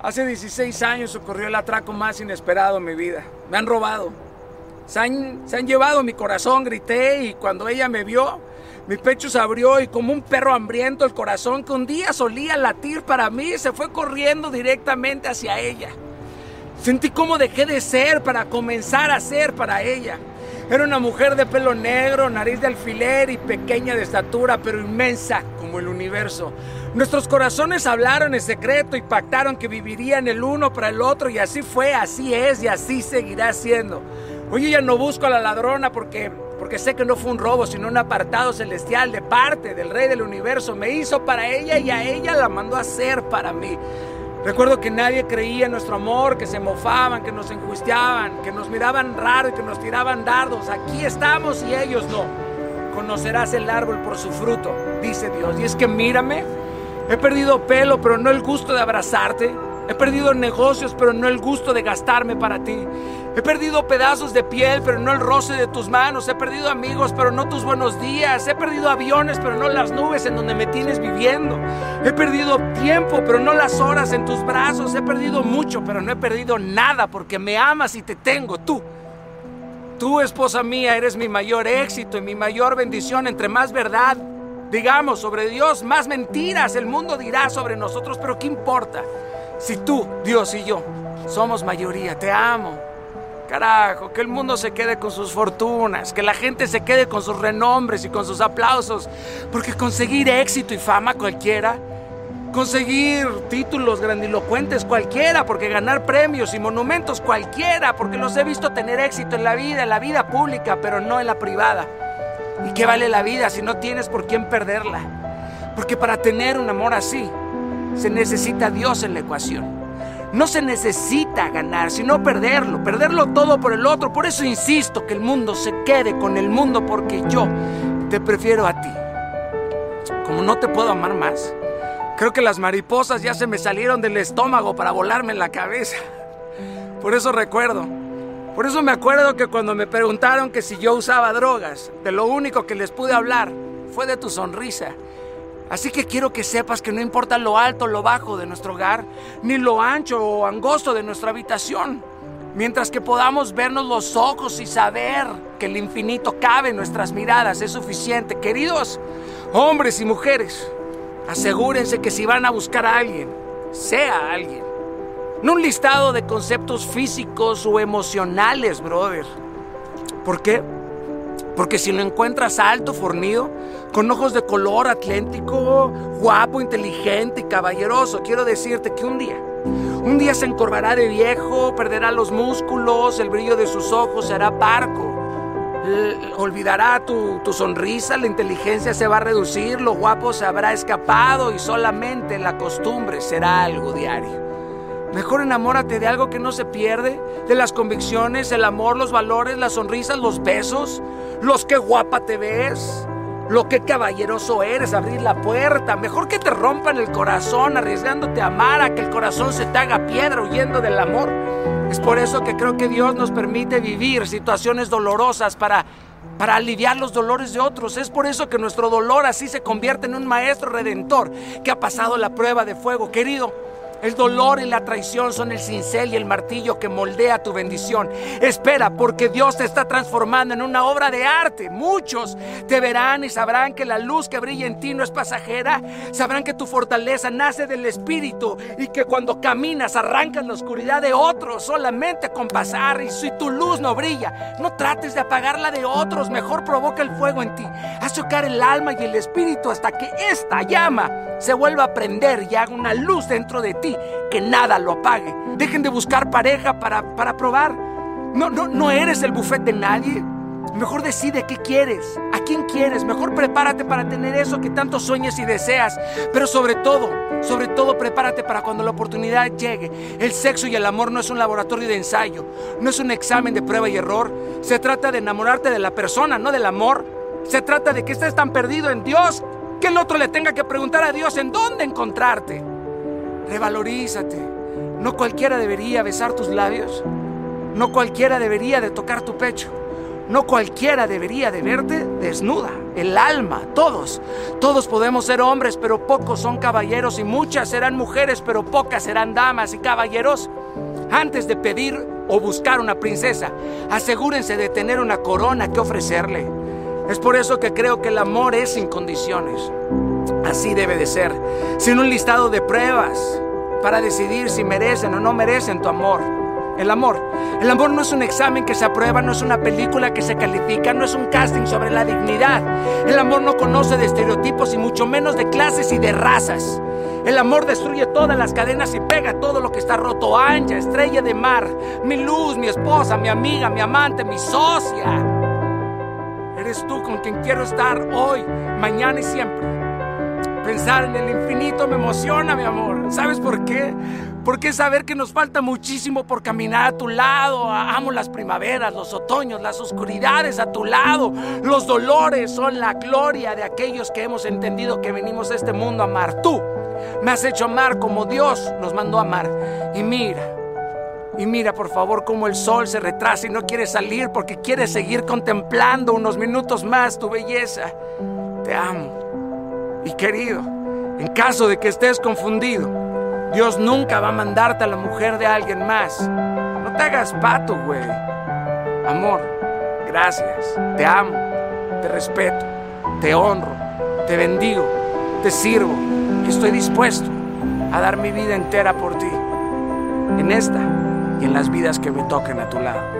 Hace 16 años ocurrió el atraco más inesperado en mi vida. Me han robado. Se han, se han llevado mi corazón, grité y cuando ella me vio, mi pecho se abrió y como un perro hambriento el corazón que un día solía latir para mí se fue corriendo directamente hacia ella. Sentí cómo dejé de ser para comenzar a ser para ella. Era una mujer de pelo negro, nariz de alfiler y pequeña de estatura, pero inmensa como el universo. Nuestros corazones hablaron en secreto y pactaron que vivirían el uno para el otro y así fue, así es y así seguirá siendo. Hoy ya no busco a la ladrona porque, porque sé que no fue un robo, sino un apartado celestial de parte del Rey del Universo. Me hizo para ella y a ella la mandó a hacer para mí. Recuerdo que nadie creía en nuestro amor, que se mofaban, que nos enjuiciaban, que nos miraban raro y que nos tiraban dardos. Aquí estamos y ellos no. Conocerás el árbol por su fruto, dice Dios. Y es que mírame, he perdido pelo, pero no el gusto de abrazarte. He perdido negocios, pero no el gusto de gastarme para ti. He perdido pedazos de piel, pero no el roce de tus manos. He perdido amigos, pero no tus buenos días. He perdido aviones, pero no las nubes en donde me tienes viviendo. He perdido tiempo, pero no las horas en tus brazos. He perdido mucho, pero no he perdido nada porque me amas y te tengo tú. Tú, esposa mía, eres mi mayor éxito y mi mayor bendición. Entre más verdad digamos sobre Dios, más mentiras el mundo dirá sobre nosotros, pero ¿qué importa? Si tú, Dios y yo somos mayoría, te amo. Carajo, que el mundo se quede con sus fortunas, que la gente se quede con sus renombres y con sus aplausos, porque conseguir éxito y fama cualquiera, conseguir títulos grandilocuentes cualquiera, porque ganar premios y monumentos cualquiera, porque los he visto tener éxito en la vida, en la vida pública, pero no en la privada. ¿Y qué vale la vida si no tienes por quién perderla? Porque para tener un amor así, se necesita Dios en la ecuación. No se necesita ganar, sino perderlo, perderlo todo por el otro. Por eso insisto que el mundo se quede con el mundo porque yo te prefiero a ti. Como no te puedo amar más, creo que las mariposas ya se me salieron del estómago para volarme en la cabeza. Por eso recuerdo, por eso me acuerdo que cuando me preguntaron que si yo usaba drogas, de lo único que les pude hablar fue de tu sonrisa Así que quiero que sepas que no importa lo alto o lo bajo de nuestro hogar, ni lo ancho o angosto de nuestra habitación, mientras que podamos vernos los ojos y saber que el infinito cabe en nuestras miradas es suficiente. Queridos hombres y mujeres, asegúrense que si van a buscar a alguien, sea alguien. No un listado de conceptos físicos o emocionales, brother. ¿Por qué? Porque si lo encuentras alto, fornido, con ojos de color atlético, guapo, inteligente y caballeroso, quiero decirte que un día, un día se encorvará de viejo, perderá los músculos, el brillo de sus ojos será parco. olvidará tu, tu sonrisa, la inteligencia se va a reducir, lo guapo se habrá escapado y solamente la costumbre será algo diario. Mejor enamórate de algo que no se pierde, de las convicciones, el amor, los valores, las sonrisas, los besos, los que guapa te ves, lo que caballeroso eres, abrir la puerta. Mejor que te rompan el corazón arriesgándote a amar a que el corazón se te haga piedra huyendo del amor. Es por eso que creo que Dios nos permite vivir situaciones dolorosas para para aliviar los dolores de otros. Es por eso que nuestro dolor así se convierte en un maestro redentor que ha pasado la prueba de fuego. Querido, el dolor y la traición son el cincel y el martillo que moldea tu bendición. Espera, porque Dios te está transformando en una obra de arte. Muchos te verán y sabrán que la luz que brilla en ti no es pasajera. Sabrán que tu fortaleza nace del Espíritu y que cuando caminas arrancas la oscuridad de otros solamente con pasar. Y si tu luz no brilla, no trates de apagarla de otros. Mejor provoca el fuego en ti. Haz chocar el alma y el espíritu hasta que esta llama se vuelva a prender y haga una luz dentro de ti que nada lo apague. Dejen de buscar pareja para, para probar. No, no, no eres el buffet de nadie. Mejor decide qué quieres, a quién quieres. Mejor prepárate para tener eso que tanto sueñas y deseas. Pero sobre todo, sobre todo prepárate para cuando la oportunidad llegue. El sexo y el amor no es un laboratorio de ensayo, no es un examen de prueba y error. Se trata de enamorarte de la persona, no del amor. Se trata de que estés tan perdido en Dios que el otro le tenga que preguntar a Dios en dónde encontrarte. Revalorízate. No cualquiera debería besar tus labios. No cualquiera debería de tocar tu pecho. No cualquiera debería de verte desnuda. El alma, todos. Todos podemos ser hombres, pero pocos son caballeros y muchas serán mujeres, pero pocas serán damas y caballeros. Antes de pedir o buscar una princesa, asegúrense de tener una corona que ofrecerle. Es por eso que creo que el amor es sin condiciones. Así debe de ser, sin un listado de pruebas para decidir si merecen o no merecen tu amor. El amor. El amor no es un examen que se aprueba, no es una película que se califica, no es un casting sobre la dignidad. El amor no conoce de estereotipos y mucho menos de clases y de razas. El amor destruye todas las cadenas y pega todo lo que está roto. Ancha, estrella de mar, mi luz, mi esposa, mi amiga, mi amante, mi socia. Eres tú con quien quiero estar hoy, mañana y siempre. Pensar en el infinito me emociona, mi amor. ¿Sabes por qué? Porque saber que nos falta muchísimo por caminar a tu lado. Amo las primaveras, los otoños, las oscuridades a tu lado. Los dolores son la gloria de aquellos que hemos entendido que venimos a este mundo a amar. Tú me has hecho amar como Dios nos mandó a amar. Y mira, y mira por favor cómo el sol se retrasa y no quiere salir porque quiere seguir contemplando unos minutos más tu belleza. Te amo. Y querido, en caso de que estés confundido, Dios nunca va a mandarte a la mujer de alguien más. No te hagas pato, güey. Amor, gracias. Te amo, te respeto, te honro, te bendigo, te sirvo estoy dispuesto a dar mi vida entera por ti. En esta y en las vidas que me toquen a tu lado.